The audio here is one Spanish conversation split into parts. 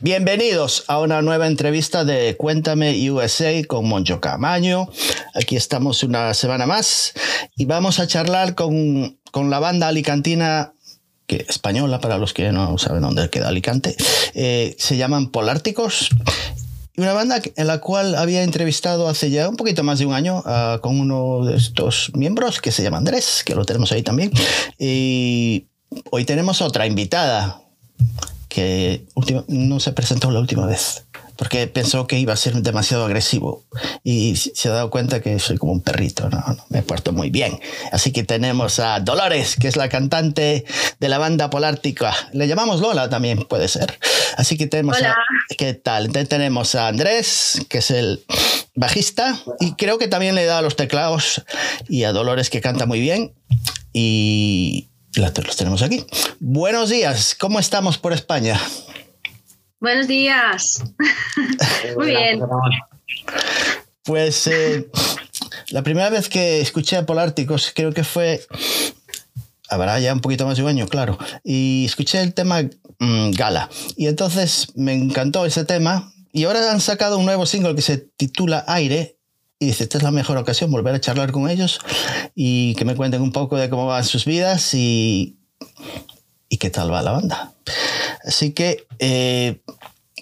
Bienvenidos a una nueva entrevista de Cuéntame USA con Moncho Camaño. Aquí estamos una semana más y vamos a charlar con, con la banda alicantina que, española, para los que no saben dónde queda Alicante. Eh, se llaman Polárticos una banda en la cual había entrevistado hace ya un poquito más de un año uh, con uno de estos miembros que se llama Andrés, que lo tenemos ahí también. Y hoy tenemos otra invitada que no se presentó la última vez porque pensó que iba a ser demasiado agresivo y se ha dado cuenta que soy como un perrito, no, no me porto muy bien. Así que tenemos a Dolores, que es la cantante de la banda Polártica. Le llamamos Lola también, puede ser. Así que tenemos Hola. a, ¿qué tal? Entonces tenemos a Andrés, que es el bajista y creo que también le da los teclados y a Dolores que canta muy bien y los tenemos aquí. Buenos días, ¿cómo estamos por España? Buenos días. Muy bien. Pues eh, la primera vez que escuché a Polárticos creo que fue, habrá ya un poquito más de un año, claro, y escuché el tema mmm, Gala. Y entonces me encantó ese tema y ahora han sacado un nuevo single que se titula Aire. Y dice, esta es la mejor ocasión, volver a charlar con ellos y que me cuenten un poco de cómo van sus vidas y, y qué tal va la banda. Así que eh,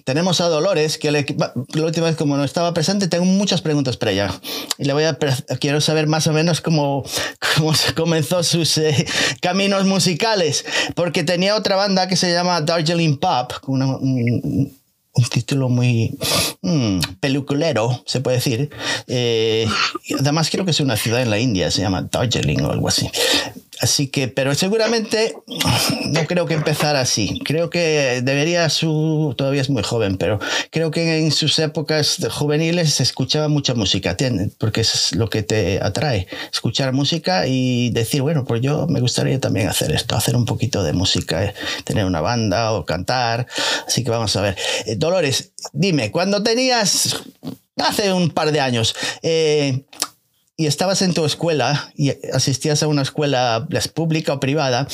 tenemos a Dolores, que le, la última vez como no estaba presente, tengo muchas preguntas para ella. Y le voy a, quiero saber más o menos cómo, cómo comenzó sus eh, caminos musicales, porque tenía otra banda que se llama Darjeeling Pop, una, un, un título muy mmm, peluculero, se puede decir. Eh, además, creo que es una ciudad en la India, se llama Darjeeling o algo así. Así que, pero seguramente no creo que empezara así. Creo que debería su, todavía es muy joven, pero creo que en sus épocas juveniles se escuchaba mucha música, porque es lo que te atrae, escuchar música y decir, bueno, pues yo me gustaría también hacer esto, hacer un poquito de música, eh, tener una banda o cantar. Así que vamos a ver. Eh, Dolores, dime, cuando tenías, hace un par de años, eh, y estabas en tu escuela y asistías a una escuela pública o privada,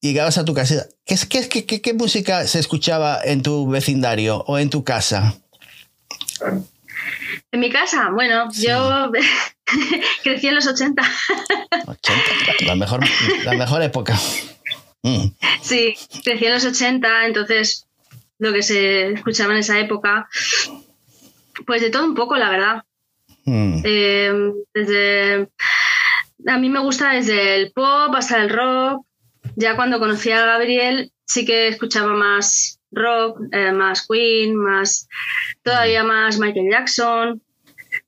llegabas a tu casa, ¿qué, qué, qué, qué música se escuchaba en tu vecindario o en tu casa? En mi casa, bueno, sí. yo crecí en los 80. 80, la mejor, la mejor época. Mm. Sí, crecí en los 80, entonces lo que se escuchaba en esa época, pues de todo un poco, la verdad. Mm. Eh, desde a mí me gusta desde el pop hasta el rock. Ya cuando conocí a Gabriel sí que escuchaba más rock, eh, más Queen, más todavía más Michael Jackson.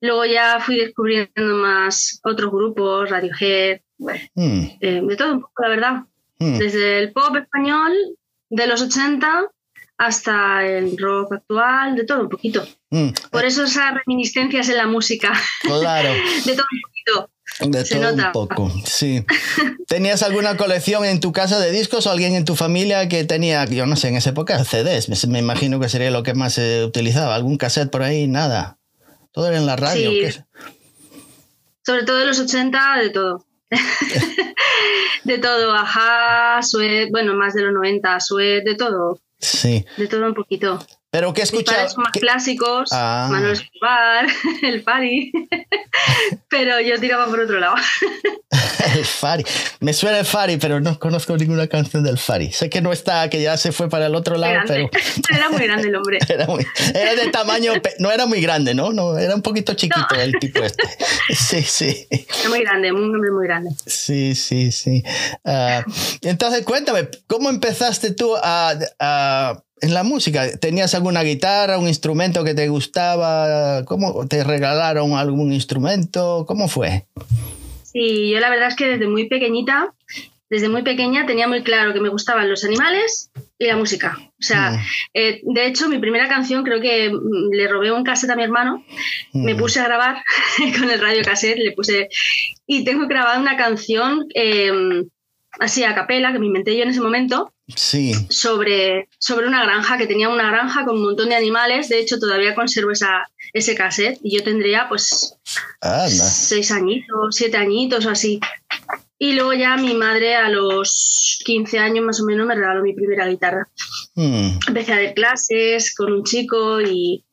Luego ya fui descubriendo más otros grupos, Radiohead, bueno, mm. eh, de todo un poco, la verdad. Mm. Desde el pop español de los 80 hasta el rock actual, de todo un poquito. Mm. Por eso esas reminiscencias en la música. Claro. de todo un poquito. De Se todo nota. un poco, sí. ¿Tenías alguna colección en tu casa de discos o alguien en tu familia que tenía, yo no sé, en esa época CDs? Me, imagino que sería lo que más se utilizaba. ¿Algún cassette por ahí? Nada. Todo era en la radio. Sí. ¿qué? Sobre todo en los 80, de todo. de todo, ajá, Sued, bueno, más de los 90, Sued, de todo. Sí. De todo un poquito. ¿Pero son más ¿Qué- clásicos, Ah. Manuel Escobar, el Pari, pero yo tiraba por otro lado. El Fari. Me suena el Fari, pero no conozco ninguna canción del Fari. Sé que no está, que ya se fue para el otro lado, Grande. pero Era muy grande el hombre. era, muy- era de tamaño, no era muy grande, ¿no? No, era un poquito chiquito No. el tipo este. Sí, sí. Era muy grande, un hombre muy grande. Sí, sí, sí. Ah, entonces, cuéntame, ¿cómo empezaste tú a, a- en la música? ¿Tenías alguna guitarra, un instrumento que te gustaba? ¿Cómo te regalaron algún instrumento? ¿Cómo fue? Sí, yo la verdad es que desde muy pequeñita, desde muy pequeña tenía muy claro que me gustaban los animales y la música. O sea, Mm. eh, de hecho, mi primera canción creo que mm, le robé un cassette a mi hermano, me Mm. puse a grabar con el radio cassette, le puse y tengo grabada una canción eh, así a capela que me inventé yo en ese momento Sí. sobre, sobre una granja, que tenía una granja con un montón de animales. De hecho, todavía conservo esa, ese cassette y yo tendría pues Anda. seis añitos, siete añitos o así. Y luego ya mi madre a los 15 años más o menos me regaló mi primera guitarra. Mm. Empecé a dar clases con un chico y,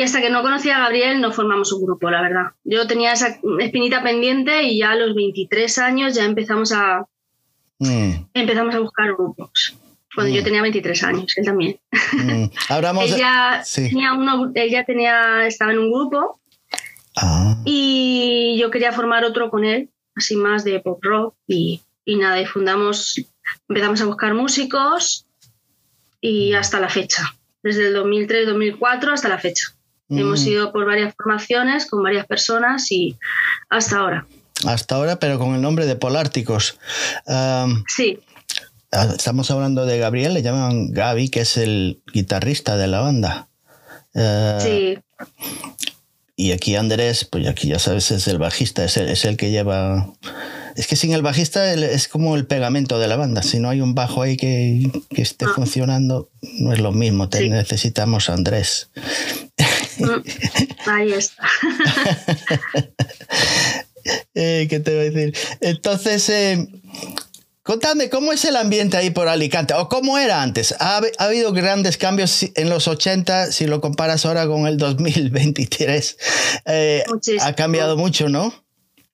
hasta que no conocí a Gabriel no formamos un grupo, la verdad. Yo tenía esa espinita pendiente y ya a los 23 años ya empezamos a, mm. empezamos a buscar grupos. Cuando yo mm. tenía 23 años, él también. Hablamos ella, tenía uno, ella tenía, estaba en un grupo ah. y yo quería formar otro con él, así más de pop rock y, y nada, y fundamos, empezamos a buscar músicos y hasta la fecha, desde el 2003-2004 hasta la fecha. Hemos mm. ido por varias formaciones con varias personas y hasta ahora. Hasta ahora, pero con el nombre de Polárticos. sí. Ah, estamos hablando de Gabriel, le llaman Gaby, que es el guitarrista de la banda. Eh, sí. Y aquí Andrés, pues aquí ya sabes, es el bajista, es el, es el que lleva es que sin el bajista es como el pegamento de la banda. Si no hay un bajo ahí que, esté ah. funcionando, no es lo mismo. Necesitamos a Andrés. Mm, ahí está. Eh, ¿Qué te voy a decir? Entonces, eh, contadme, ¿cómo es el ambiente ahí por Alicante? ¿O cómo era antes? ¿Ha, habido grandes cambios en los 80 si lo comparas ahora con el 2023? Eh, ha cambiado mucho, ¿no?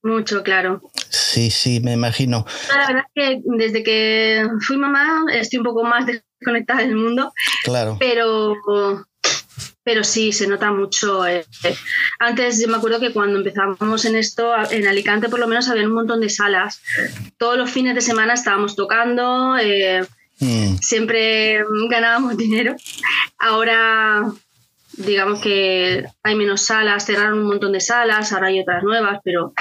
Mucho, claro. Sí, sí, me imagino. La verdad es que desde que fui mamá estoy un poco más desconectada del mundo. Claro. Pero, pero sí, se nota mucho. Eh, antes yo me acuerdo que cuando empezábamos en esto, en Alicante por lo menos había un montón de salas. Todos los fines de semana estábamos tocando, eh, mm. siempre ganábamos dinero. Ahora digamos que hay menos salas, cerraron un montón de salas, ahora hay otras nuevas, pero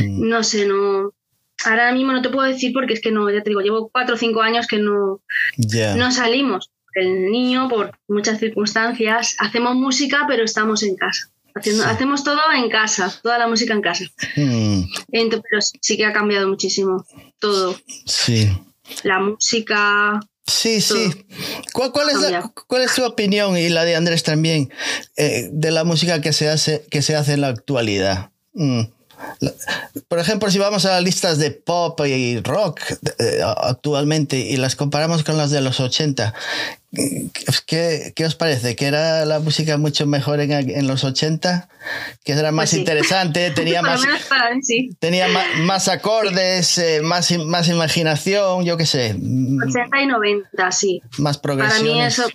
mm. no sé, no. Ahora mismo no te puedo decir porque es que no, ya te digo, llevo cuatro o cinco años que no, no salimos. El niño, por muchas circunstancias, hacemos música, pero estamos en casa. Hacemos todo en casa, toda la música en casa. Mm. Entonces, pero sí que ha cambiado muchísimo todo. Sí. La música, Sí, sí. ¿Cuál, es ¿Cuál, es su opinión y la de Andrés también eh, de la música que se hace, que se hace en la actualidad? Mm. Por ejemplo, si vamos a las listas de pop y rock eh, actualmente y las comparamos con las de los 80, ¿qué, qué os parece? ¿Que era la música mucho mejor en, en los 80? ¿Que era más pues interesante? ¿Tenía, más, tenía más, acordes, eh, más, más imaginación? Yo qué sé. 80 y 90, sí. Más progresión. Para mí eso,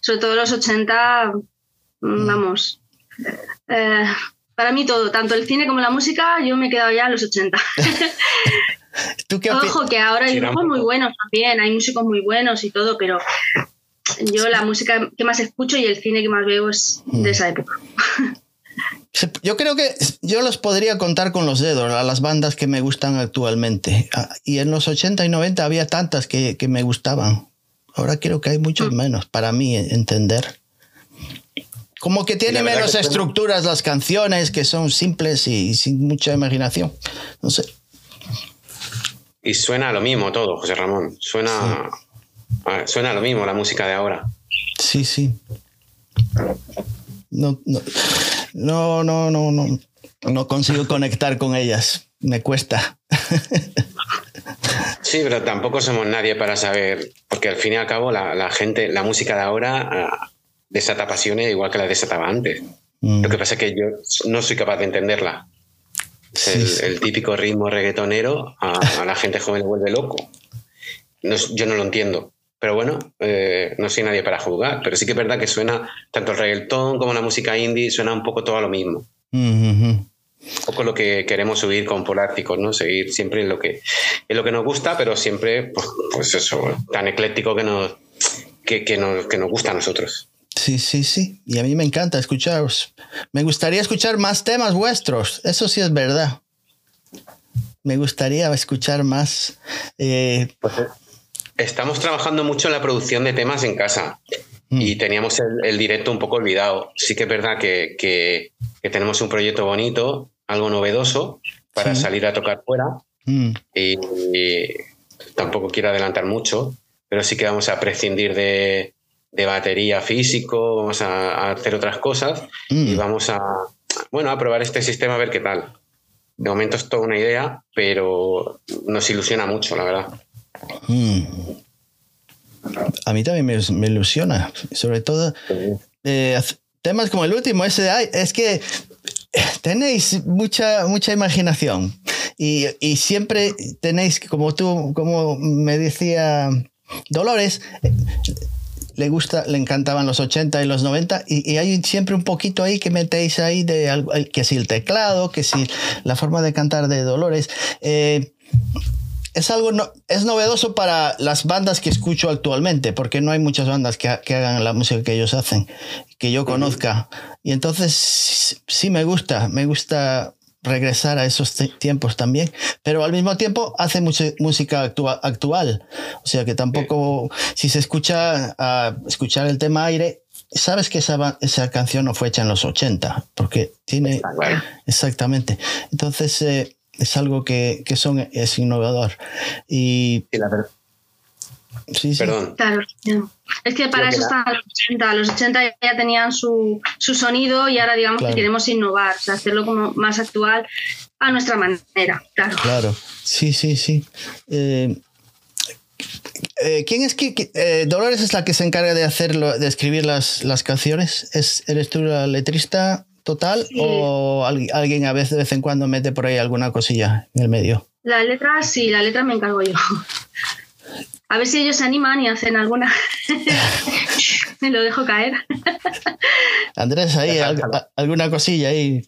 sobre todo los 80, mm. vamos... Eh, para mí todo, tanto el cine como la música, yo me he quedado ya en los 80. Ojo, que ahora hay grupos muy buenos también, hay músicos muy buenos y todo, pero yo la música que más escucho y el cine que más veo es de esa época. Yo creo que yo los podría contar con los dedos a las bandas que me gustan actualmente. Ah, y en los 80 y 90 había tantas que, que me gustaban. Ahora creo que hay muchos mm. menos, para mí entender. Como que tiene menos estructuras las canciones, que son simples y, sin mucha imaginación. No sé. Y suena lo mismo todo, José Ramón. Suena, suena lo mismo la música de ahora. Sí, sí. No, no, no, no, no, no, no consigo conectar con ellas. Me cuesta. Sí, pero tampoco somos nadie para saber, porque al fin y al cabo la, la gente, la música de ahora ah, desata pasiones igual que la desataba antes. Mm. Lo que pasa es que yo no soy capaz de entenderla. el, típico ritmo reggaetonero a, la gente joven le vuelve loco. yo no lo entiendo. Pero bueno, eh, no soy nadie para juzgar. Pero sí que es verdad que suena tanto el reggaetón como la música indie, suena un poco todo a lo mismo. Un poco lo que queremos subir con Polárticos, ¿no? Seguir siempre en lo que, en lo que nos gusta, pero siempre, pues, pues eso, tan ecléctico que nos, que, que, nos, que nos gusta a nosotros. Sí, sí, sí. Y a mí me encanta escucharos. Me gustaría escuchar más temas vuestros. Eso sí es verdad. Me gustaría escuchar más. Eh, pues, eh, estamos trabajando mucho en la producción de temas en casa. Mm. Y teníamos el, directo un poco olvidado. Sí que es verdad que, tenemos un proyecto bonito, algo novedoso, para salir a tocar fuera. Mm. y, tampoco quiero adelantar mucho, pero sí que vamos a prescindir de, de batería físico, vamos a, hacer otras cosas y mm. vamos a, bueno, a probar este sistema a ver qué tal. De momento es toda una idea, pero nos ilusiona mucho, la verdad. Mm. A mí también me, ilusiona, sobre todo eh, temas como el último, ese es que tenéis mucha, mucha imaginación y, y, siempre tenéis, como tú, como me decía Dolores, le gusta, le encantaban los 80 y los 90 y, hay siempre un poquito ahí que metéis ahí de que si el teclado, que si la forma de cantar de Dolores. Eh, es algo no, es novedoso para las bandas que escucho actualmente, porque no hay muchas bandas que, que, hagan la música que ellos hacen, que yo conozca. Y entonces sí me gusta, me gusta regresar a esos tiempos también, pero al mismo tiempo hace mucha música actual. O sea que tampoco, si se escucha, a escuchar el tema aire, sabes que esa, esa canción no fue hecha en los 80, porque tiene... Exactamente. Entonces, eh, es algo que, que, son, es innovador. Y, la verdad. Sí, sí. Perdón. Es que para eso están los 80. Los 80 ya tenían su, su sonido y ahora digamos que queremos innovar, hacerlo como más actual a nuestra manera. Claro. Claro. Sí, sí, sí. Eh, eh, ¿Quién es que, eh, Dolores es la que se encarga de hacerlo, de escribir las, las canciones? ¿Es, ¿Eres tú la letrista total o alguien a veces de vez en cuando mete por ahí alguna cosilla en el medio? La letra, sí, la letra me encargo yo. A ver si ellos se animan y hacen alguna. Me lo dejo caer. Andrés, ahí, alguna cosilla ahí.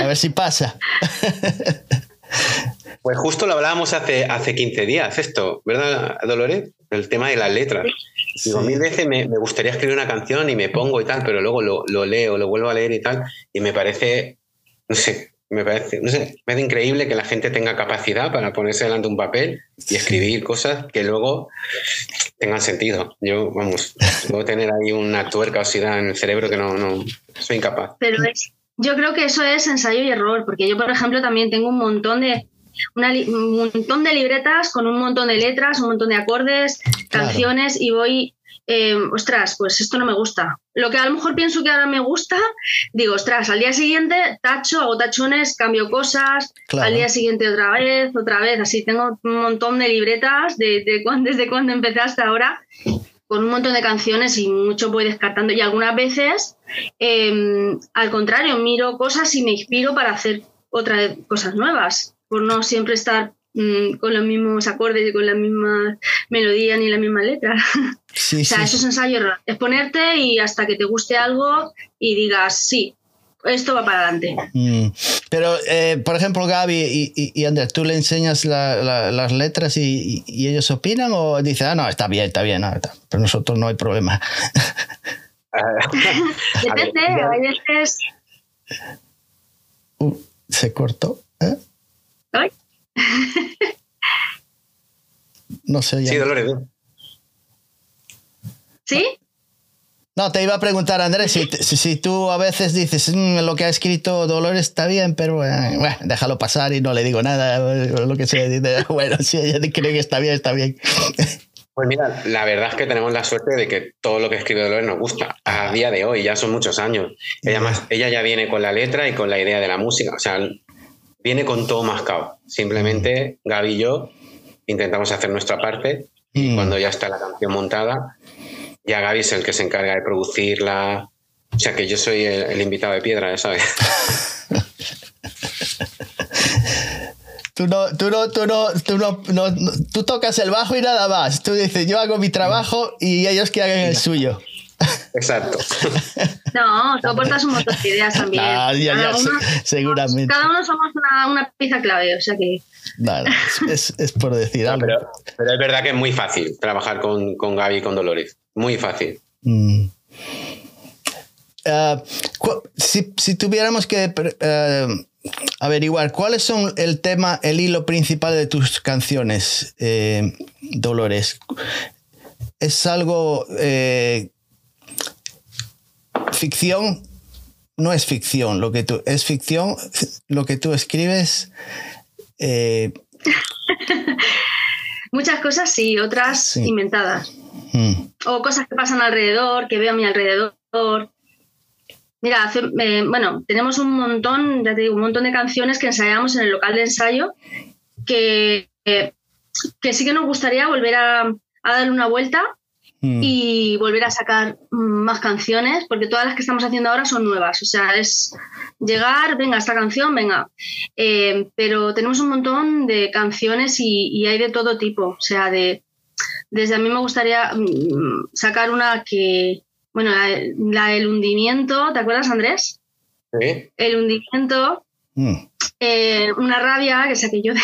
A ver si pasa. Pues justo lo hablábamos hace, hace 15 días, esto, ¿verdad, Dolores? El tema de las letras. Digo, mil veces me, gustaría escribir una canción y me pongo y tal, pero luego lo, lo leo, lo vuelvo a leer y tal, y me parece, no sé, me parece, no sé, me parece increíble que la gente tenga capacidad para ponerse delante de un papel y escribir cosas que luego tengan sentido. Yo, vamos, puedo tener ahí una tuerca oxidada en el cerebro que no, no soy incapaz. Pero es, yo creo que eso es ensayo y error, porque yo, por ejemplo, también tengo un montón de un montón de libretas con un montón de letras, un montón de acordes, canciones y voy eh, ostras, pues esto no me gusta. Lo que a lo mejor pienso que ahora me gusta, digo, ostras, al día siguiente tacho, hago tachones, cambio cosas, al día siguiente otra vez, otra vez, así tengo un montón de libretas de, desde cuando empecé hasta ahora, con un montón de canciones y mucho voy descartando. Y algunas veces, em, al contrario, miro cosas y me inspiro para hacer otras cosas nuevas, por no siempre estar Mm, con los mismos acordes y con la misma melodía ni la misma letra. o sea, eso es ensayo Es ponerte y hasta que te guste algo y digas, sí, esto va para adelante. Mm. Pero, eh, por ejemplo, Gaby y, y, Andrés, ¿tú le enseñas las letras y, ellos opinan o dicen, ah, no, está bien, está bien, pero nosotros no hay problema? Depende, hay veces... Uh, se cortó. ¿eh? No sé. Sí, Dolores. ¿Sí? No, te iba a preguntar, Andrés, si, si, tú a veces dices mm, lo que ha escrito Dolores está bien, pero eh, bueno, déjalo pasar y no le digo nada, lo que sea. Bueno, si ella cree que está bien, está bien. Pues mira, la verdad es que tenemos la suerte de que todo lo que escribe Dolores nos gusta. A día de hoy, ya son muchos años. Ella, más, ella ya viene con la letra y con la idea de la música. O sea, viene con todo mascado. Simplemente Gaby y yo intentamos hacer nuestra parte y mm. cuando ya está la canción montada, ya Gaby es el que se encarga de producirla. O sea que yo soy el, invitado de piedra, ¿sabes? Tú no, tú no, tú no, tú no, tú tocas el bajo y nada más. Tú dices, yo hago mi trabajo y ellos que hagan el suyo. Exacto. No, tú aportas un montón de ideas también. Ah, ya, ya, seguramente. Cada uno somos una, una, pieza clave, o sea que. Nada, es, es, por decir algo. Pero, pero, es verdad que es muy fácil trabajar con, con Gaby y con Dolores. Muy fácil. Mm. Uh, si, si, tuviéramos que uh, averiguar cuáles son el tema, el hilo principal de tus canciones, eh, Dolores, es algo eh, ficción no es ficción, lo que tú es ficción, lo que tú escribes. Eh, Muchas cosas sí, otras inventadas. Hmm. O cosas que pasan alrededor, que veo a mi alrededor. Mira, eh, bueno, tenemos un montón, ya te digo, un montón de canciones que ensayamos en el local de ensayo que, que sí que nos gustaría volver a, a darle una vuelta mm. y volver a sacar más canciones, porque todas las que estamos haciendo ahora son nuevas. O sea, es llegar, venga, esta canción, venga. Eh, pero tenemos un montón de canciones y, hay de todo tipo. O sea, de desde a mí me gustaría mm, sacar una que, bueno, la, del hundimiento, ¿te acuerdas, Andrés? Sí. El hundimiento. Mm. Eh, una rabia que saqué yo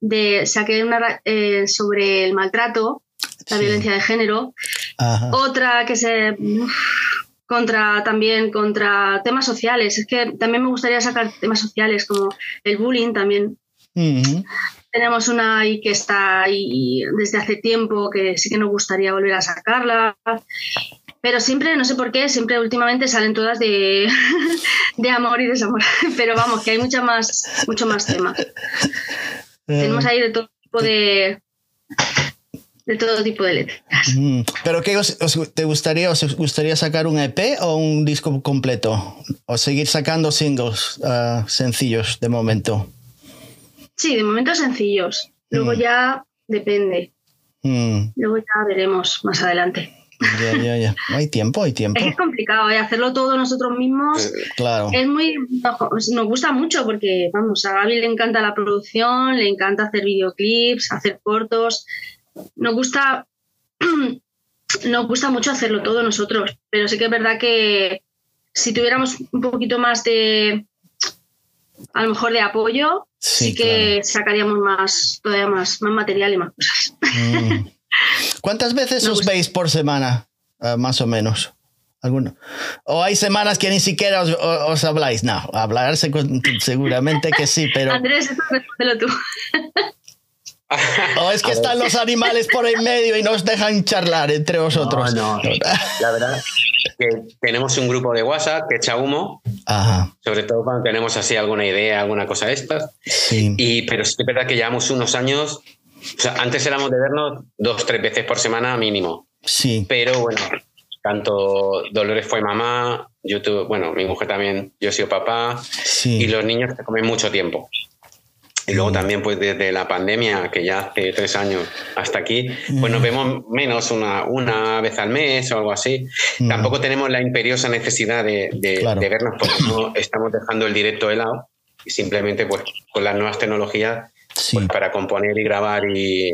de, saqué una eh, sobre el maltrato, la violencia de género. Otra que se contra también contra temas sociales. Es que también me gustaría sacar temas sociales como el bullying también. Tenemos una ahí que está ahí desde hace tiempo que sí que nos gustaría volver a sacarla. Pero siempre, no sé por qué, siempre últimamente salen todas de, de amor y desamor. Pero vamos, que hay mucha más, mucho más tema. Tenemos ahí de todo tipo de, de todo tipo de letras. Mm. ¿Pero qué os, te gustaría? ¿Os gustaría sacar un EP o un disco completo? ¿O seguir sacando singles ah, sencillos de momento? Sí, de momento sencillos. Luego mm. ya depende. Mm. Luego ya veremos más adelante. Ya, ya, ya. Hay tiempo, hay tiempo. Es, complicado, ¿eh? hacerlo todo nosotros mismos. Eh, claro. Es muy. Nos gusta mucho porque, vamos, a Gaby le encanta la producción, le encanta hacer videoclips, hacer cortos. Nos gusta. nos gusta mucho hacerlo todo nosotros, pero sí que es verdad que si tuviéramos un poquito más de. A lo mejor de apoyo, sí, que sacaríamos más, todavía más, más material y más cosas. Mm. ¿Cuántas veces os veis por semana, ah, más o menos? ¿Alguno? ¿O hay semanas que ni siquiera os, habláis? No, hablarse seguramente que sí, pero... Andrés, respóndelo tú. ¿O es que están los animales por en medio y nos dejan charlar entre vosotros? No, no. La verdad que tenemos un grupo de WhatsApp que echa humo, sobre todo cuando tenemos así alguna idea, alguna cosa de estas. Sí. Y, pero sí es verdad que llevamos unos años o sea, antes éramos de vernos dos, tres veces por semana mínimo. Sí. Pero bueno, tanto Dolores fue mamá, yo tuve, bueno, mi mujer también, yo he sido papá, sí. y los niños se comen mucho tiempo. Y luego mm. también, pues desde la pandemia, que ya hace tres años hasta aquí, pues nos mm. vemos menos una, una vez al mes o algo así. Mm. Tampoco tenemos la imperiosa necesidad de, de, de, vernos porque no estamos dejando el directo de lado y simplemente pues con las nuevas tecnologías pues para componer y grabar y,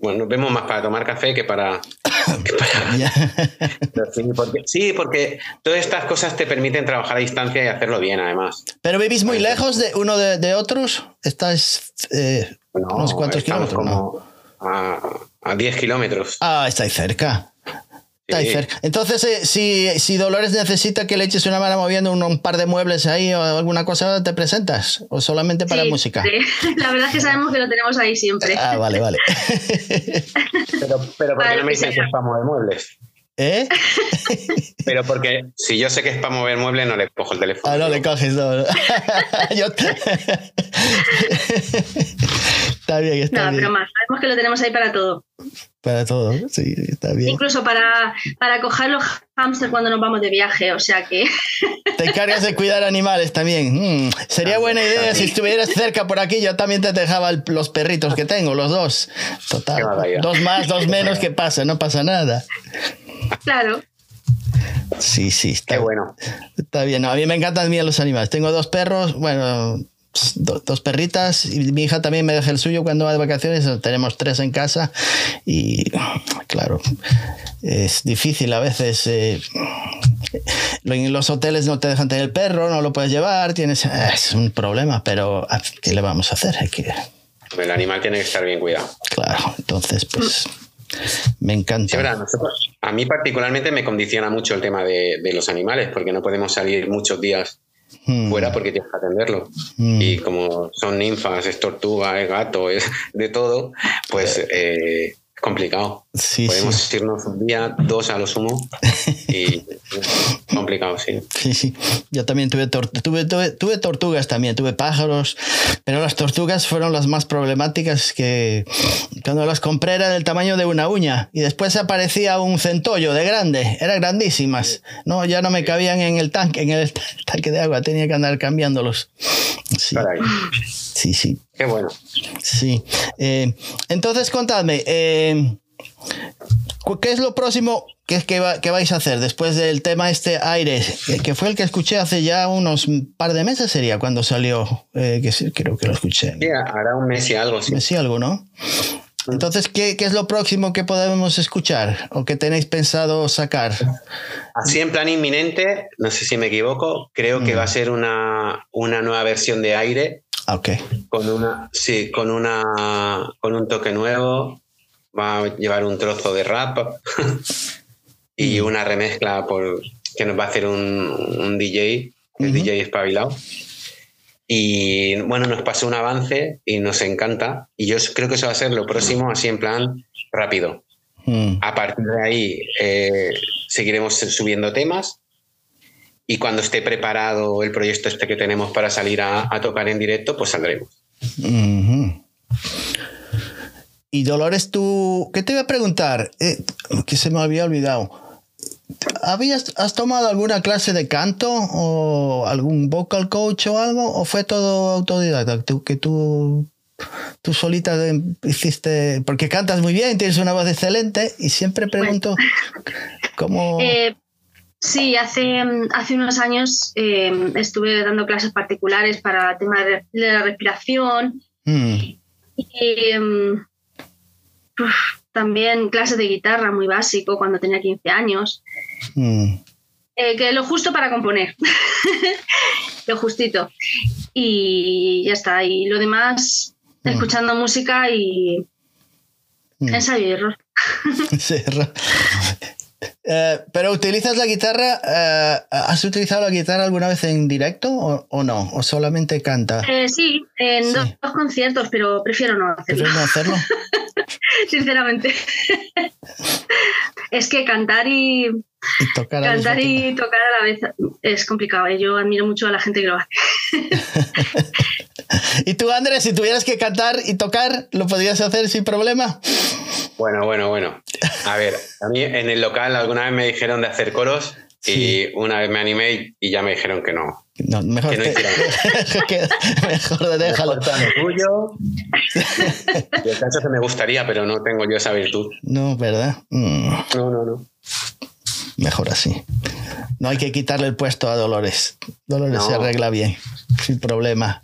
bueno, nos vemos más para tomar café que para... sí, porque, todas estas cosas te permiten trabajar a distancia y hacerlo bien, además. ¿Pero vivís muy lejos de uno de, otros? ¿Estáis eh, unos cuantos kilómetros? Como a, a 10 kilómetros. Ah, estáis cerca. Entonces, eh, si, si, Dolores necesita que le eches una mano moviendo un, par de muebles ahí o alguna cosa, ¿te presentas? ¿O solamente para música? Sí. La verdad es que sabemos que lo tenemos ahí siempre. Ah, vale, vale. pero, pero ¿por qué no me dicen que es para mover muebles? ¿Eh? Pero porque si yo sé que es para mover muebles, no le cojo el teléfono. Ah, no le coges, no. yo está bien, está no, bien. pero más, sabemos que lo tenemos ahí para todo. Para todo, sí, está bien. Incluso para, para coger los hamsters cuando nos vamos de viaje, o sea que... Te encargas de cuidar animales también. Mm, sería buena idea si estuvieras cerca por aquí, yo también te dejaba los perritos que tengo, los dos. Total. Dos más, dos menos, ¿qué pasa? No pasa nada. Claro. Sí, sí, está Qué bueno. Está bien. a mí me encantan bien los animales. Tengo dos perros, bueno, dos perritas y mi hija también me deja el suyo cuando va de vacaciones. Tenemos tres en casa y, claro, es difícil a veces. Eh, en los hoteles no te dejan tener el perro, no lo puedes llevar, tienes, es un problema, pero ¿qué le vamos a hacer? Hay que... El animal tiene que estar bien cuidado. Claro, entonces, pues me encanta. a mí particularmente me condiciona mucho el tema de, los animales, porque no podemos salir muchos días hmm. fuera porque tienes que atenderlo. Hmm. Y como son ninfas, es tortuga, es gato, es de todo, pues eh, complicado. Sí, Podemos irnos un día, dos a lo sumo. Y complicado, sí. Sí, sí. Yo también tuve, tuve, tuve, tortugas también, tuve pájaros, pero las tortugas fueron las más problemáticas que cuando las compré era del tamaño de una uña y después aparecía un centollo de grande, eran grandísimas. No, ya no me cabían en el tanque, en el tanque de agua, tenía que andar cambiándolos. Sí. Sí, sí. Qué bueno. Sí. Eh, entonces, contadme, eh, ¿qué es lo próximo que, que, que, vais a hacer después del tema este aire? Que fue el que escuché hace ya unos par de meses, sería cuando salió, eh, que creo que lo escuché. Sí, hará un mes y algo. Sí. Un mes y algo, ¿no? Entonces, ¿qué, ¿qué, es lo próximo que podemos escuchar o que tenéis pensado sacar? Así en plan inminente, no sé si me equivoco, creo que mm. va a ser una, una nueva versión de aire. Ah, ok. Con una, sí, con una con un toque nuevo. Va a llevar un trozo de rap y mm. una remezcla por, que nos va a hacer un, un DJ, el DJ espabilado. Y bueno, nos pasó un avance y nos encanta. Y yo creo que eso va a ser lo próximo, así en plan rápido. Hmm. A partir de ahí eh, seguiremos subiendo temas. Y cuando esté preparado el proyecto este que tenemos para salir a, tocar en directo, pues saldremos. Y Dolores, tú, ¿qué te voy a preguntar? Eh, que se me había olvidado. ¿Habías, ¿Has tomado alguna clase de canto o algún vocal coach o algo? ¿O fue todo autodidacta? que tú, tú solita hiciste. Porque cantas muy bien, tienes una voz excelente y siempre pregunto cómo. Eh, sí, hace, hace unos años eh, estuve dando clases particulares para el tema de, la respiración. Mm. Y. Em, también clases de guitarra muy básico cuando tenía 15 años. Mm. Eh, que lo justo para componer. lo justito. Y ya está. Y lo demás, mm. escuchando música y mm. ensayo y error. Eh, pero utilizas la guitarra, eh, ¿has utilizado la guitarra alguna vez en directo o, no? ¿O solamente canta? sí, en Dos, conciertos, pero prefiero no hacerlo. ¿Prefiero no hacerlo? sinceramente. es que cantar y, tocar, cantar y tocar a la vez es complicado. ¿eh? Yo admiro mucho a la gente que lo hace. ¿Y tú, Andrés, si tuvieras que cantar y tocar, lo podrías hacer sin problema? Bueno, bueno, bueno. A ver, a mí en el local alguna vez me dijeron de hacer coros y una vez me animé y ya me dijeron que no. no mejor que no mejor déjalo. tuyo. y el caso que me gustaría, pero no tengo yo esa virtud. No, ¿verdad? Mm. No, no, no. Mejor así. No hay que quitarle el puesto a Dolores. Dolores se arregla bien, sin problema.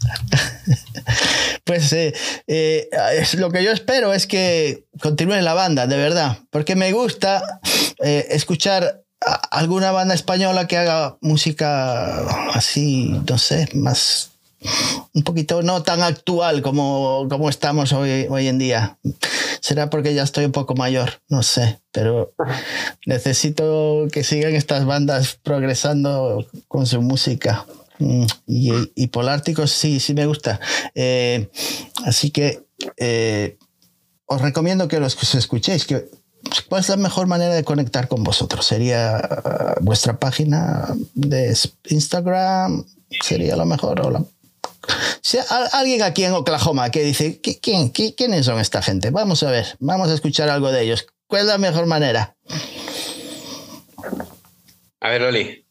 pues eh, eh, es, lo que yo espero es que continúe la banda, de verdad, porque me gusta eh, escuchar alguna banda española que haga música así, no sé, más un poquito no tan actual como, como estamos hoy, hoy en día. Será porque ya estoy un poco mayor, no sé, pero necesito que sigan estas bandas progresando con su música. Mm, y, y sí, sí me gusta. Eh, así que eh, os recomiendo que los escuchéis, que ¿Cuál es la mejor manera de conectar con vosotros? ¿Sería uh, vuestra página de Instagram? ¿Sería lo mejor? O Si alguien aquí en Oklahoma que dice, ¿quién, ¿quiénes son esta gente? Vamos a ver, vamos a escuchar algo de ellos. ¿Cuál es la mejor manera? A ver, Oli.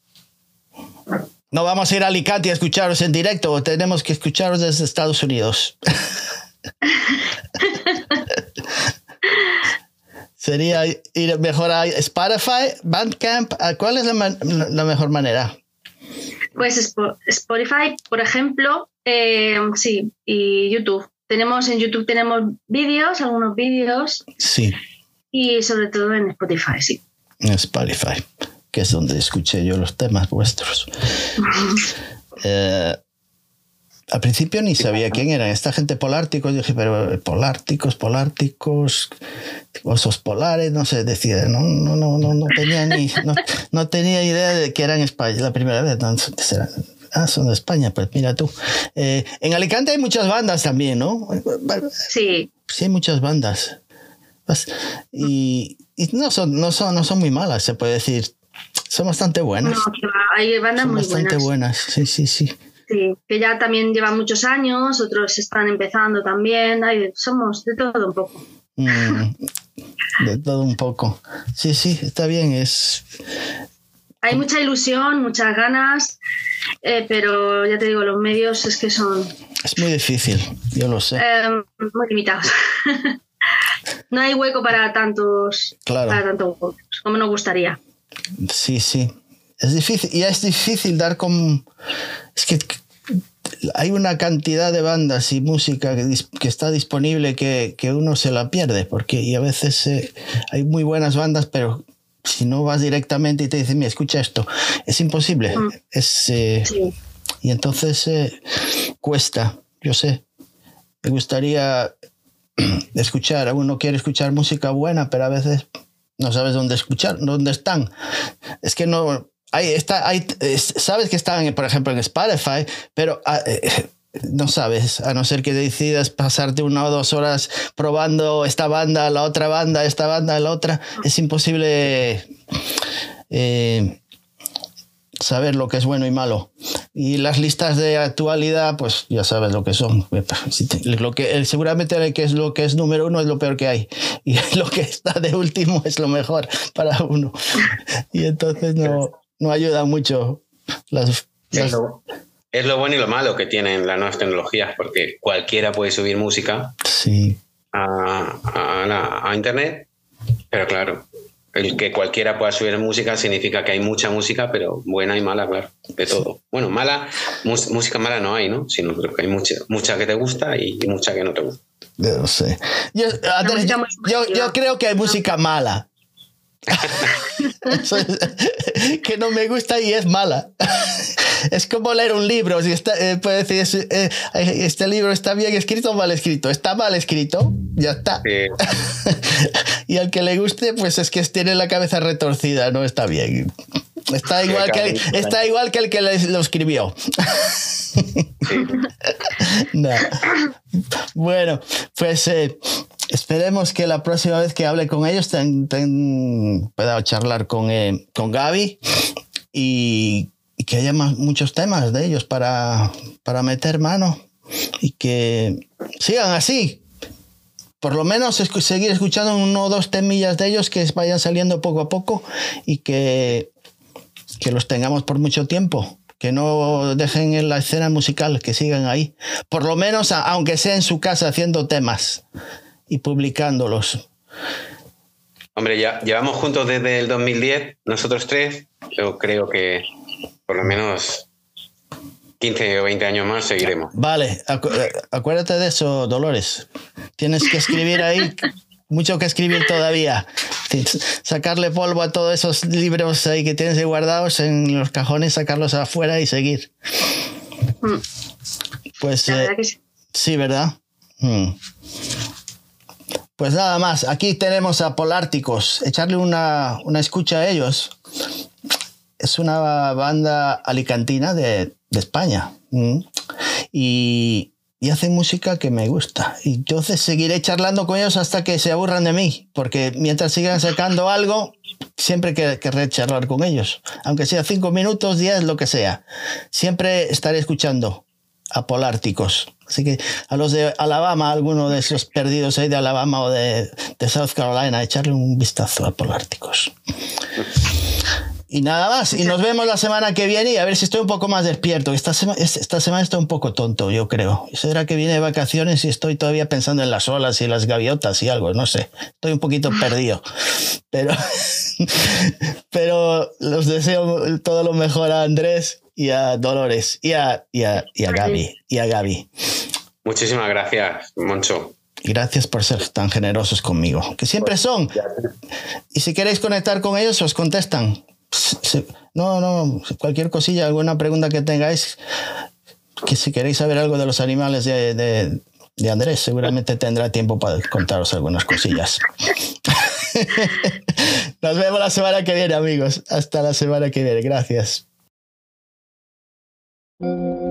No vamos a ir a Alicante a escucharos en directo, tenemos que escucharos desde Estados Unidos. Sería ir mejor a Spotify, Bandcamp. ¿Cuál es la, mejor manera? Pues Spotify, por ejemplo, eh, sí, y YouTube. Tenemos en YouTube tenemos vídeos, algunos vídeos. Sí. Y sobre todo en Spotify, sí. En Spotify, que es donde escuché yo los temas vuestros. eh, al principio ni sabía quién eran esta gente polárticos. Dije, pero polárticos, polárticos, osos polares, no sé, decía, no, no, no, no, no tenía ni, no, tenía idea de que eran España la primera vez. Ah, son de España, pues mira tú. Eh, en Alicante hay muchas bandas también, ¿no? Sí. Sí, hay muchas bandas. Y, y no, son, no, son, no son muy malas, se puede decir. Son bastante buenas. No, hay bandas muy bastante buenas. Sí, sí, sí. Sí, que ya también llevan muchos años, otros están empezando también, somos de todo un poco. Mm, de todo un poco. Sí, sí, está bien, es... Hay mucha ilusión, muchas ganas, eh, pero ya te digo, los medios es que son... Es muy difícil, yo lo sé. Em, muy limitados. no hay hueco para tantos, claro. para tantos como nos gustaría. Sí, sí. Es difícil, y es difícil dar con... Es que hay una cantidad de bandas y música que, está disponible que, uno se la pierde, porque y a veces eh, hay muy buenas bandas, pero si no vas directamente y te dicen, mira, escucha esto, es imposible. Mm. Es, eh, Y entonces eh, cuesta, yo sé. Me gustaría escuchar, uno quiere escuchar música buena, pero a veces no sabes dónde escuchar, dónde están. Es que no, Ahí está, hay, sabes que están, por ejemplo, en Spotify, pero ah, eh, no sabes, a no ser que decidas pasarte una o dos horas probando esta banda, la otra banda, esta banda, la otra, es imposible eh, saber lo que es bueno y malo. Y las listas de actualidad, pues ya sabes lo que son. Lo que, seguramente que es lo que es número uno es lo peor que hay. Y lo que está de último es lo mejor para uno. Y entonces no, no ayuda mucho las, Es, lo, bueno y lo malo que tienen las nuevas tecnologías, porque cualquiera puede subir música a, internet, pero claro, el que cualquiera pueda subir música significa que hay mucha música, pero buena y mala, claro, de todo. Bueno, mala, música mala no hay, ¿no? Sino que hay mucha, mucha que te gusta y mucha que no te gusta. No sé. yo creo que hay música mala. que no me gusta y es mala. es como leer un libro. Si está, eh, puede decir, eh, este libro está bien escrito o mal escrito. Está mal escrito, ya está. y al que le guste, pues es que tiene la cabeza retorcida, no está bien. Está igual, que el, está igual que el que lo escribió. Bueno, pues eh, esperemos que la próxima vez que hable con ellos pueda charlar con, eh, con Gaby y, que haya muchos temas de ellos para, para meter mano y que sigan así. Por lo menos seguir escuchando uno o dos temillas de ellos que vayan saliendo poco a poco y que, que los tengamos por mucho tiempo que no dejen en la escena musical, que sigan ahí. Por lo menos, aunque sea en su casa haciendo temas y publicándolos. Hombre, ya llevamos juntos desde el 2010, nosotros tres. Yo creo que por lo menos 15 o 20 años más seguiremos. Vale, eh, acuérdate de eso, Dolores. Tienes que escribir ahí, mucho que escribir todavía. Sacarle polvo a todos esos libros ahí que tienes guardados en los cajones, sacarlos afuera y seguir. Mm. Pues eh, sí. ¿verdad? Mm. Pues nada más, aquí tenemos a Polárticos. Echarle una, escucha a ellos. Es una banda alicantina de, España. Y, y hacen música que me gusta. Y entonces seguiré charlando con ellos hasta que se aburran de mí, porque mientras sigan sacando algo, siempre querré charlar con ellos. Aunque sea cinco minutos, diez, lo que sea. Siempre estaré escuchando a Polárticos. Así que a los de Alabama, alguno de esos perdidos ahí de Alabama o de, South Carolina, echarle un vistazo a Polárticos. Y nada más. Y nos vemos la semana que viene y a ver si estoy un poco más despierto. Esta, esta semana estoy un poco tonto, yo creo. Será que viene de vacaciones y estoy todavía pensando en las olas y las gaviotas y algo, no sé. Estoy un poquito perdido. Pero, pero los deseo todo lo mejor a Andrés y a Dolores y a, y a, y a Gaby. Y a Gaby. Muchísimas gracias, Moncho. Gracias por ser tan generosos conmigo, que siempre pues, son. Y si queréis conectar con ellos, os contestan. No, no, cualquier cosilla, alguna pregunta que tengáis, que si queréis saber algo de los animales de, de, de Andrés, seguramente tendrá tiempo para contaros algunas cosillas. Nos vemos la semana que viene, amigos. Hasta la semana que viene. Gracias. Thank you.